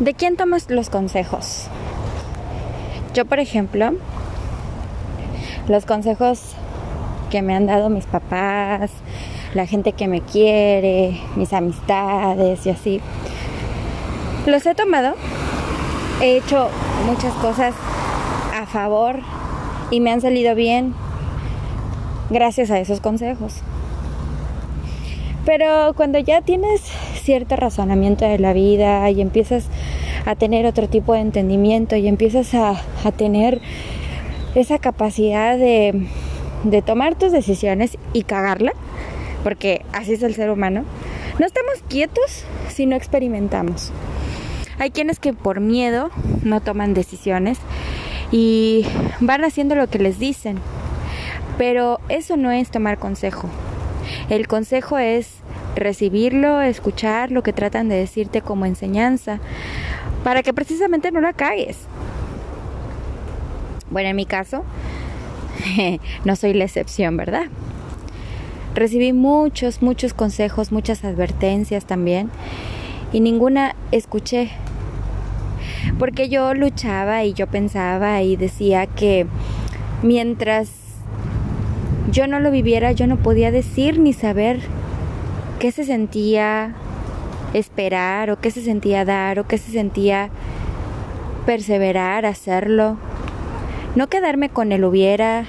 ¿De quién tomas los consejos? Yo, por ejemplo, los consejos que me han dado mis papás, la gente que me quiere, mis amistades y así, los he tomado. He hecho muchas cosas a favor y me han salido bien gracias a esos consejos. Pero cuando ya tienes cierto razonamiento de la vida y empiezas a tener otro tipo de entendimiento y empiezas a, tener esa capacidad de, de tomar tus decisiones y cagarla, porque así es el ser humano, no estamos quietos si no experimentamos. Hay quienes que por miedo no toman decisiones y van haciendo lo que les dicen, pero eso no es tomar consejo. El consejo es recibirlo, escuchar lo que tratan de decirte como enseñanza, para que precisamente no la cagues. Bueno, en mi caso, no soy la excepción, ¿verdad? Recibí muchos, muchos consejos, muchas advertencias también, y ninguna escuché. Porque yo luchaba y yo pensaba y decía que mientras yo no lo viviera, yo no podía decir ni saber qué se sentía esperar o qué se sentía dar o qué se sentía perseverar, hacerlo. No quedarme con el hubiera,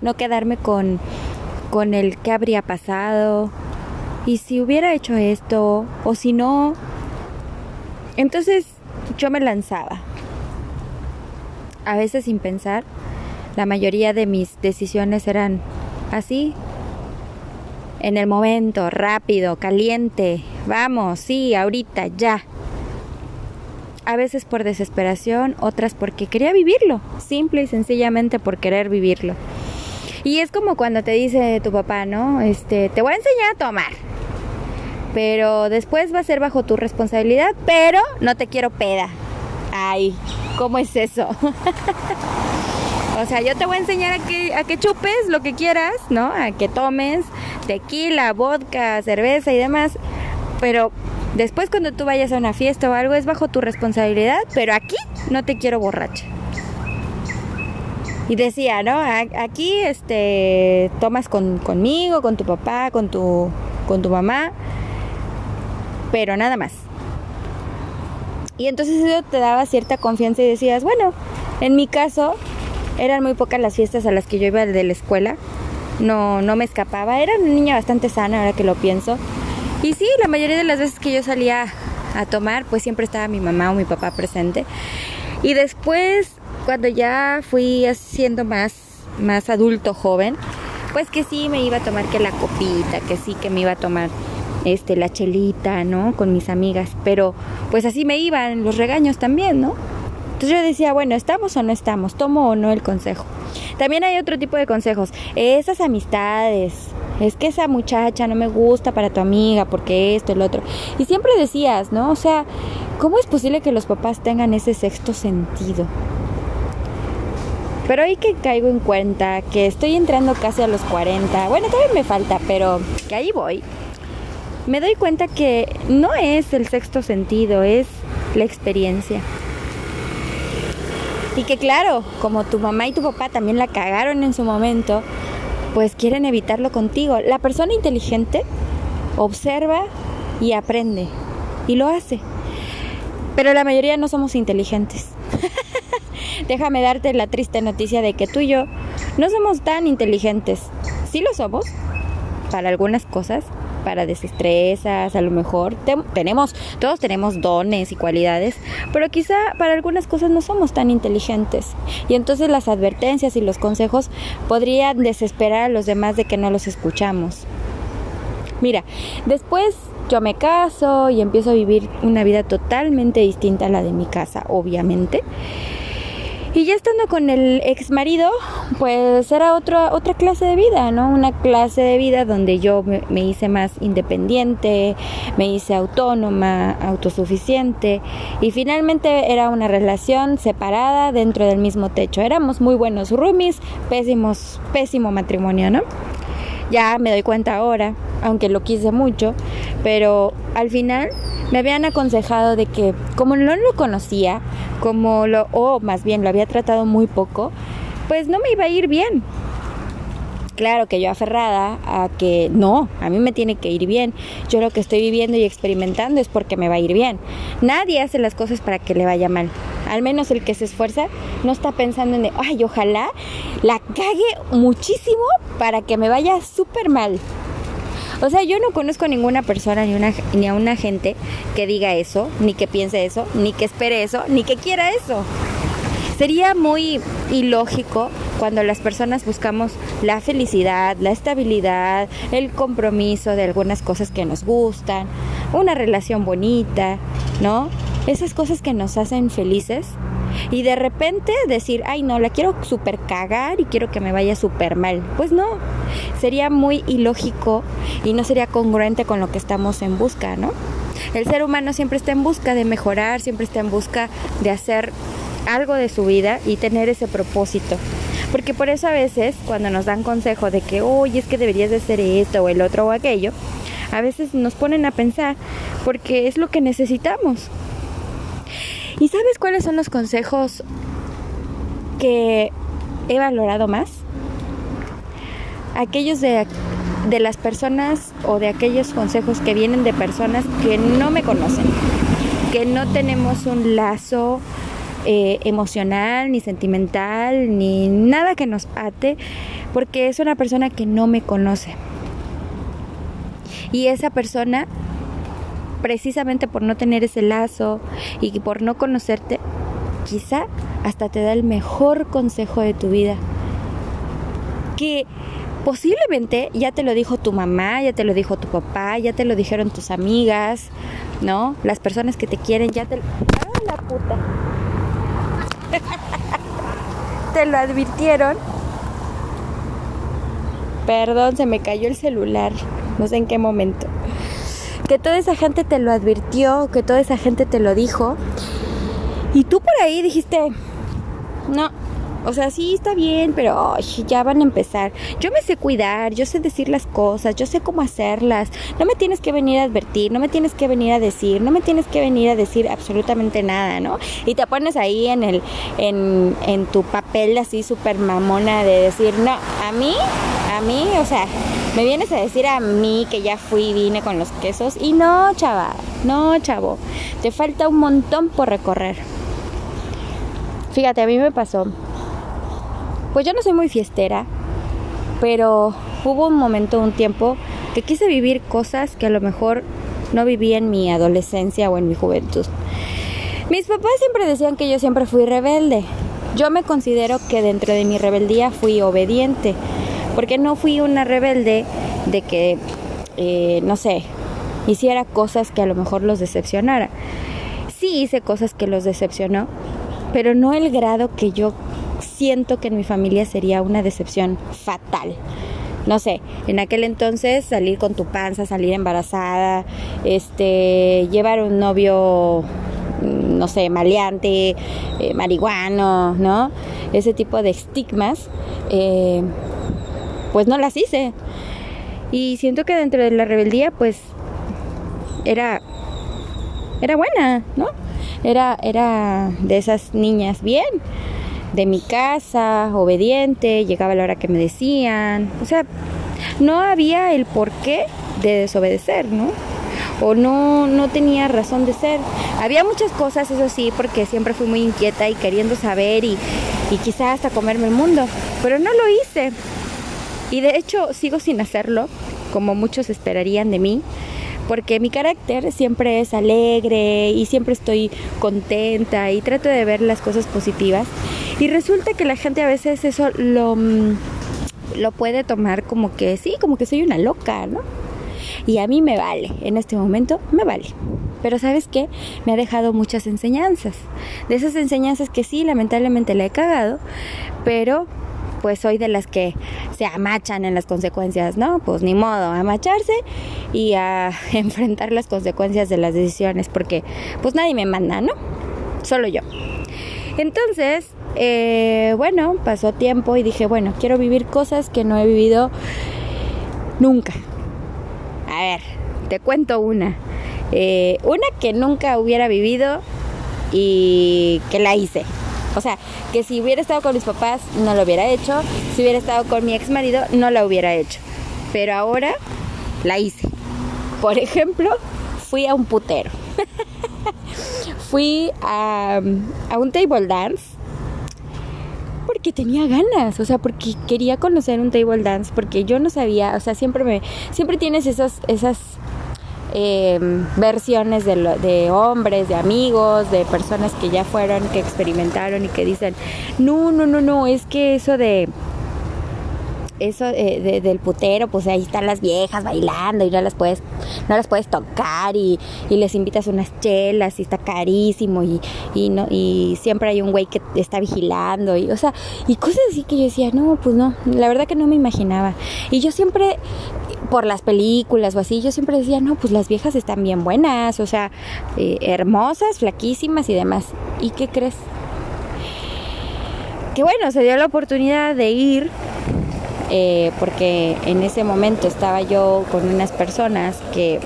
no quedarme con, con el qué habría pasado y si hubiera hecho esto o si no. Entonces yo me lanzaba, a veces sin pensar. La mayoría de mis decisiones eran así, en el momento, rápido, caliente, vamos, sí, ahorita, ya. A veces por desesperación, otras porque quería vivirlo, simple y sencillamente por querer vivirlo. Y es como cuando te dice tu papá, ¿no? Este, te voy a enseñar a tomar. Pero después va a ser bajo tu responsabilidad, pero no te quiero peda. Ay, ¿cómo es eso? o sea, yo te voy a enseñar a que, a que chupes lo que quieras, ¿no? A que tomes, tequila, vodka, cerveza y demás, pero después cuando tú vayas a una fiesta o algo es bajo tu responsabilidad, pero aquí no te quiero borracha. Y decía, ¿no? Aquí este tomas con, conmigo, con tu papá, con tu, con tu mamá, pero nada más. Y entonces eso te daba cierta confianza y decías, bueno, en mi caso eran muy pocas las fiestas a las que yo iba de la escuela no, no me escapaba. Era una niña bastante sana ahora que lo pienso. Y sí, la mayoría de las veces que yo salía a tomar, pues siempre estaba mi mamá o mi papá presente. Y después, cuando ya fui siendo más, más adulto, joven, pues que sí me iba a tomar que la copita, que sí que me iba a tomar este la chelita, ¿no? Con mis amigas, pero pues así me iban los regaños también, ¿no? Entonces yo decía, bueno, ¿estamos o no estamos? ¿Tomo o no el consejo? También hay otro tipo de consejos. Esas amistades, es que esa muchacha no me gusta para tu amiga porque esto, el otro. Y siempre decías, ¿no? O sea, ¿cómo es posible que los papás tengan ese sexto sentido? Pero hoy que caigo en cuenta que estoy entrando casi a los 40, bueno, todavía me falta, pero que ahí voy, me doy cuenta que no es el sexto sentido, es la experiencia. Y que claro, como tu mamá y tu papá también la cagaron en su momento, pues quieren evitarlo contigo. La persona inteligente observa y aprende y lo hace. Pero la mayoría no somos inteligentes. Déjame darte la triste noticia de que tú y yo no somos tan inteligentes. Sí lo somos para algunas cosas, para desestresas, a lo mejor tenemos, todos tenemos dones y cualidades, pero quizá para algunas cosas no somos tan inteligentes. Y entonces las advertencias y los consejos podrían desesperar a los demás de que no los escuchamos. Mira, después yo me caso y empiezo a vivir una vida totalmente distinta a la de mi casa, obviamente. Y ya estando con el ex marido, pues era otra otra clase de vida, ¿no? Una clase de vida donde yo me, me, hice más independiente, me hice autónoma, autosuficiente y finalmente era una relación separada dentro del mismo techo. Éramos muy buenos roomies, pésimos, pésimo matrimonio, ¿no? Ya me doy cuenta ahora aunque lo quise mucho, pero al final me habían aconsejado de que como no lo conocía, como lo, o más bien lo había tratado muy poco, pues no me iba a ir bien. Claro que yo aferrada a que no, a mí me tiene que ir bien. Yo lo que estoy viviendo y experimentando es porque me va a ir bien. Nadie hace las cosas para que le vaya mal. Al menos el que se esfuerza no está pensando en, ay, ojalá la cague muchísimo para que me vaya súper mal. O sea, yo no conozco a ninguna persona ni, ni a una gente que diga eso, ni que piense eso, ni que espere eso, ni que quiera eso. Sería muy ilógico cuando las personas buscamos la felicidad, la estabilidad, el compromiso de algunas cosas que nos gustan, una relación bonita, ¿no? Esas cosas que nos hacen felices y de repente decir, ay no, la quiero super cagar y quiero que me vaya súper mal. Pues no, sería muy ilógico y no sería congruente con lo que estamos en busca, ¿no? El ser humano siempre está en busca de mejorar, siempre está en busca de hacer algo de su vida y tener ese propósito. Porque por eso a veces cuando nos dan consejo de que, oye, es que deberías de hacer esto o el otro o aquello, a veces nos ponen a pensar porque es lo que necesitamos. ¿Y sabes cuáles son los consejos que he valorado más? Aquellos de, de las personas o de aquellos consejos que vienen de personas que no me conocen, que no tenemos un lazo eh, emocional, ni sentimental, ni nada que nos ate, porque es una persona que no me conoce. Y esa persona precisamente por no tener ese lazo y por no conocerte, quizá hasta te da el mejor consejo de tu vida. Que posiblemente ya te lo dijo tu mamá, ya te lo dijo tu papá, ya te lo dijeron tus amigas, ¿no? Las personas que te quieren ya te... ¡Ah, la puta! te lo advirtieron. Perdón, se me cayó el celular. No sé en qué momento que toda esa gente te lo advirtió, que toda esa gente te lo dijo. Y tú por ahí dijiste, no, o sea, sí está bien, pero ya van a empezar. Yo me sé cuidar, yo sé decir las cosas, yo sé cómo hacerlas. No me tienes que venir a advertir, no me tienes que venir a decir, no me tienes que venir a decir absolutamente nada, ¿no? Y te pones ahí en el en, en tu papel así súper mamona de decir, no, a mí, a mí, o sea, me vienes a decir a mí que ya fui y vine con los quesos y no, chava, no, chavo, te falta un montón por recorrer. Fíjate, a mí me pasó. Pues yo no soy muy fiestera, pero hubo un momento, un tiempo, que quise vivir cosas que a lo mejor no viví en mi adolescencia o en mi juventud. Mis papás siempre decían que yo siempre fui rebelde. Yo me considero que dentro de mi rebeldía fui obediente porque no fui una rebelde de que, eh, no sé, hiciera cosas que a lo mejor los decepcionara. Sí hice cosas que los decepcionó, pero no el grado que yo siento que en mi familia sería una decepción fatal. No sé, en aquel entonces salir con tu panza, salir embarazada, este, llevar un novio, mm, no sé, maleante, eh, marihuano, ¿no? Ese tipo de estigmas. Eh, pues no las hice. Y siento que dentro de la rebeldía, pues era era buena, ¿no? Era era de esas niñas bien, de mi casa, obediente, llegaba a la hora que me decían, o sea, no había el porqué de desobedecer, ¿no? O no, no tenía razón de ser. Había muchas cosas, eso sí, porque siempre fui muy inquieta y queriendo saber y, y quizá hasta comerme el mundo, pero no lo hice. Y de hecho sigo sin hacerlo, como muchos esperarían de mí, porque mi carácter siempre es alegre y siempre estoy contenta y trato de ver las cosas positivas. Y resulta que la gente a veces eso lo, mm, lo puede tomar como que sí, como que soy una loca, ¿no? Y a mí me vale, en este momento me vale. Pero sabes qué? Me ha dejado muchas enseñanzas. De esas enseñanzas que sí, lamentablemente le he cagado, pero pues soy de las que se amachan en las consecuencias, ¿no? Pues ni modo, amacharse y a enfrentar las consecuencias de las decisiones, porque pues nadie me manda, ¿no? Solo yo. Entonces, eh, bueno, pasó tiempo y dije, bueno, quiero vivir cosas que no he vivido nunca. A ver, te cuento una. Eh, una que nunca hubiera vivido y que la hice. O sea, que si hubiera estado con mis papás no lo hubiera hecho, si hubiera estado con mi ex marido no la hubiera hecho. Pero ahora la hice. Por ejemplo, fui a un putero. fui a, a un table dance porque tenía ganas, o sea, porque quería conocer un table dance, porque yo no sabía, o sea, siempre me, siempre tienes esas, esas Em, versiones de, de, hombres, de amigos, de personas que ya fueron, que experimentaron y que dicen, no, no, no, no, es que eso de eso eh, del putero, pues ahí están las viejas bailando y no las puedes, no las puedes tocar y, les invitas unas chelas y está carísimo y, y, no, y siempre hay un güey que está vigilando y, o sea, y cosas así que yo decía, no, pues no, la verdad que no me imaginaba. Y yo siempre, por las películas o así, yo siempre decía, no, pues las viejas están bien buenas, o sea, eh, hermosas, flaquísimas y demás. ¿Y qué crees? Que bueno, se dio la oportunidad de ir eh, porque en ese momento estaba yo con unas personas que,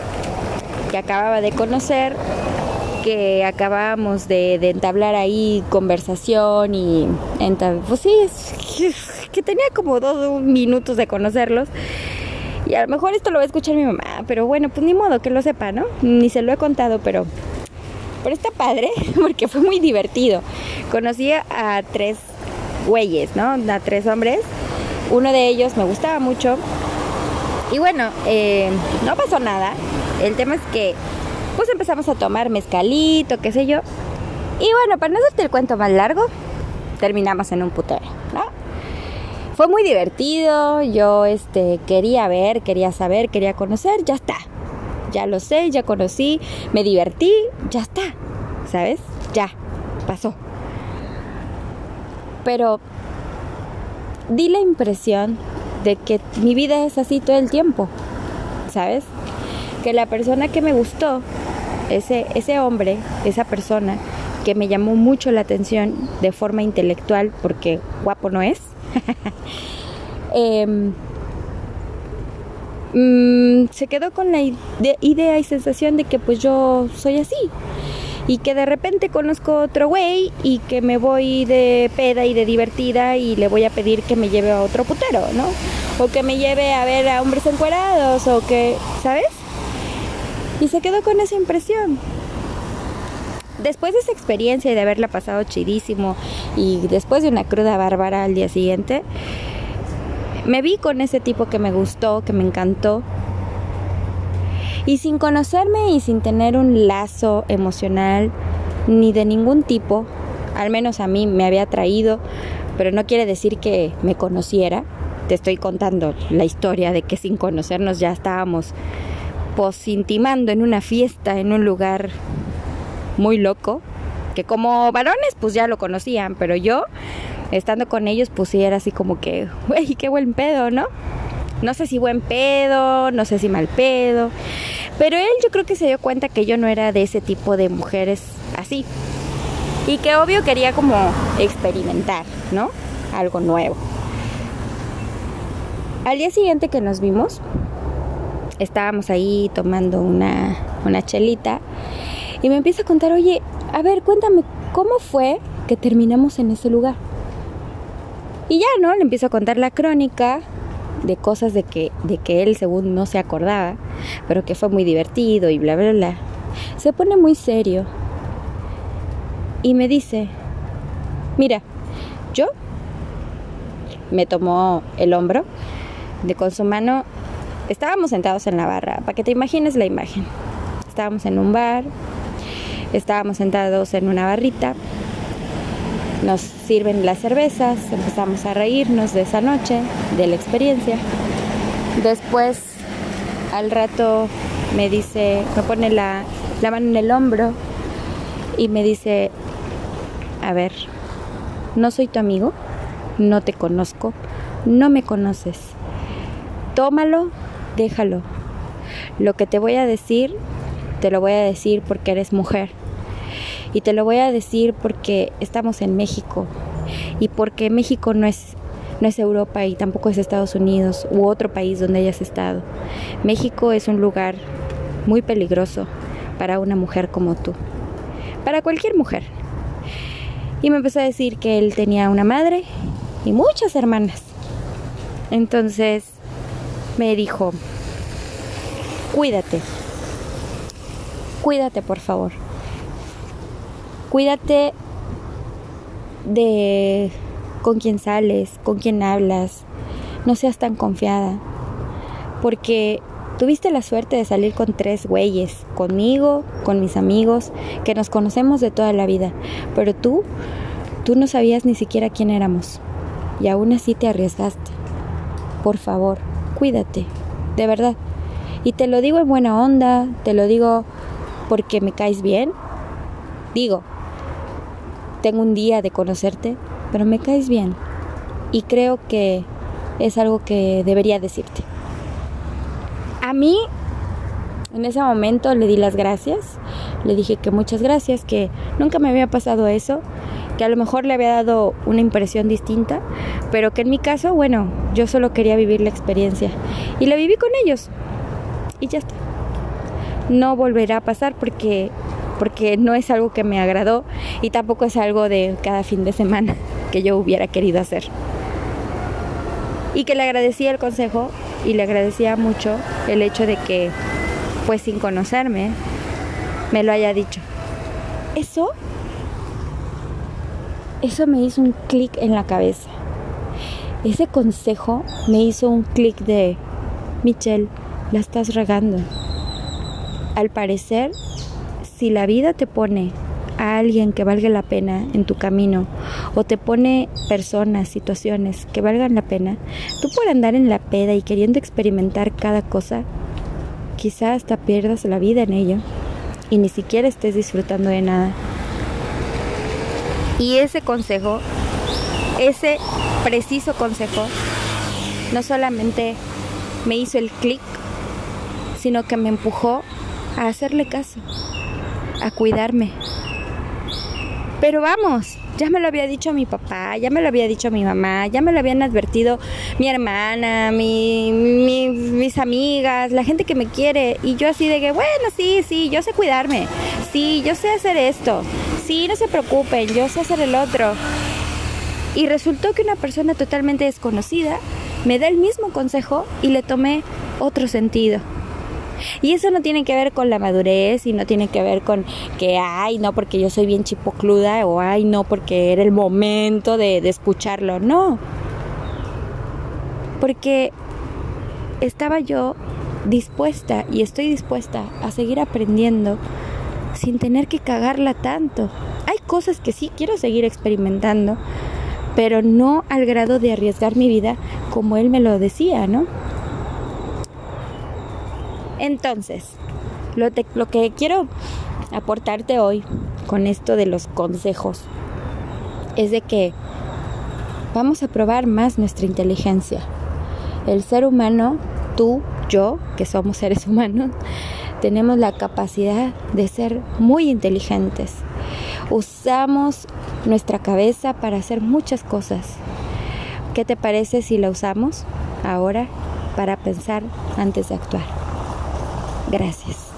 que acababa de conocer, que acabábamos de, entablar ahí conversación y pues sí, que tenía como dos minutos de conocerlos. Y a lo mejor esto lo va a escuchar mi mamá, pero bueno, pues ni modo que lo sepa, ¿no? Ni se lo he contado, pero, pero está padre porque fue muy divertido. Conocí a tres güeyes, ¿no? A tres hombres uno de ellos me gustaba mucho. Y bueno, eh, no pasó nada. El tema es que pues empezamos a tomar mezcalito, qué sé yo. Y bueno, para no hacerte el cuento más largo, terminamos en un putero. Fue muy divertido, yo este quería ver, quería saber, quería conocer, ya está. Ya lo sé, ya conocí, me divertí, ya está. ¿Sabes? Ya, pasó. Pero di la impresión de que mi vida es así todo el tiempo, ¿sabes? Que la persona que me gustó, ese, ese hombre, esa persona que me llamó mucho la atención de forma intelectual, porque guapo no es, em, mm, se quedó con la idea y sensación de que pues yo soy así, y que de repente conozco otro güey y que me voy de peda y de divertida y le voy a pedir que me lleve a otro putero, ¿no? O que me lleve a ver a hombres encuerados o que, ¿sabes? Y se quedó con esa impresión. Después de esa experiencia y de haberla pasado chidísimo y después de una cruda bárbara al día siguiente, me vi con ese tipo que me gustó, que me encantó, y sin conocerme y sin tener un lazo emocional ni de ningún tipo, al menos a mí me había traído, pero no quiere decir que me conociera. Te estoy contando la historia de que sin conocernos ya estábamos posintimando en una fiesta, en un lugar muy loco, que como varones pues ya lo conocían, pero yo estando con ellos pues era así como que, güey, qué buen pedo, ¿no? No sé si buen pedo, no sé si mal pedo. Pero él yo creo que se dio cuenta que yo no era de ese tipo de mujeres así. Y que obvio quería como experimentar, ¿no? Algo nuevo. Al día siguiente que nos vimos, estábamos ahí tomando una, una chelita y me empieza a contar, oye, a ver, cuéntame, ¿cómo fue que terminamos en ese lugar? Y ya, ¿no? Le empiezo a contar la crónica de cosas de que, de que él según no se acordaba, pero que fue muy divertido y bla, bla, bla. Se pone muy serio y me dice, mira, yo me tomó el hombro de con su mano, estábamos sentados en la barra, para que te imagines la imagen. Estábamos en un bar, estábamos sentados en una barrita nos sirven las cervezas, empezamos a reírnos de esa noche, de la experiencia. Después, al rato, me dice, me pone la, la mano en el hombro y me dice, a ver, no soy tu amigo, no te conozco, no me conoces. Tómalo, déjalo. Lo que te voy a decir, te lo voy a decir porque eres mujer y te lo voy a decir porque estamos en México y porque México no es, no es Europa y tampoco es Estados Unidos u otro país donde hayas estado. México es un lugar muy peligroso para una mujer como tú, para cualquier mujer. Y me empezó a decir que él tenía una madre y muchas hermanas. Entonces me dijo, cuídate, cuídate por favor, cuídate de con quién sales, con quién hablas, no seas tan confiada, porque tuviste la suerte de salir con tres güeyes, conmigo, con mis amigos, que nos conocemos de toda la vida, pero tú, tú no sabías ni siquiera quién éramos, y aún así te arriesgaste. Por favor, cuídate, de verdad. Y te lo digo en buena onda, te lo digo porque me caes bien. Digo, tengo un día de conocerte, pero me caes bien. Y creo que es algo que debería decirte. A mí, en ese momento le di las gracias. Le dije que muchas gracias, que nunca me había pasado eso, que a lo mejor le había dado una impresión distinta, pero que en mi caso, bueno, yo solo quería vivir la experiencia. Y la viví con ellos. Y ya está. No volverá a pasar porque porque no es algo que me agradó y tampoco es algo de cada fin de semana que yo hubiera querido hacer. Y que le agradecía el consejo y le agradecía mucho el hecho de que, pues sin conocerme, me lo haya dicho. Eso, eso me hizo un clic en la cabeza. Ese consejo me hizo un clic de, Michelle, la estás regando. Al parecer, si la vida te pone a alguien que valga la pena en tu camino o te pone personas, situaciones que valgan la pena, tú por andar en la peda y queriendo experimentar cada cosa, quizá hasta pierdas la vida en ello y ni siquiera estés disfrutando de nada. Y ese consejo, ese preciso consejo, no solamente me hizo el clic, sino que me empujó a hacerle caso a cuidarme. Pero vamos, ya me lo había dicho mi papá, ya me lo había dicho mi mamá, ya me lo habían advertido mi hermana, mi, mis amigas, la gente que me quiere. Y yo así de que, bueno, sí, sí, yo sé cuidarme, sí, yo sé hacer esto, sí, no se preocupen, yo sé hacer el otro. Y resultó que una persona totalmente desconocida me da el mismo consejo y le tomé otro sentido. Y eso no tiene que ver con la madurez y no tiene que ver con que, ay, no, porque yo soy bien chipocluda o ay, no, porque era el momento de, escucharlo. No. Porque estaba yo dispuesta y estoy dispuesta a seguir aprendiendo sin tener que cagarla tanto. Hay cosas que sí quiero seguir experimentando, pero no al grado de arriesgar mi vida como él me lo decía, ¿no? Entonces, lo, que quiero aportarte hoy con esto de los consejos es de que vamos a probar más nuestra inteligencia. El ser humano, tú, yo, que somos seres humanos, tenemos la capacidad de ser muy inteligentes. Usamos nuestra cabeza para hacer muchas cosas. ¿Qué te parece si la usamos ahora para pensar antes de actuar? Gracias.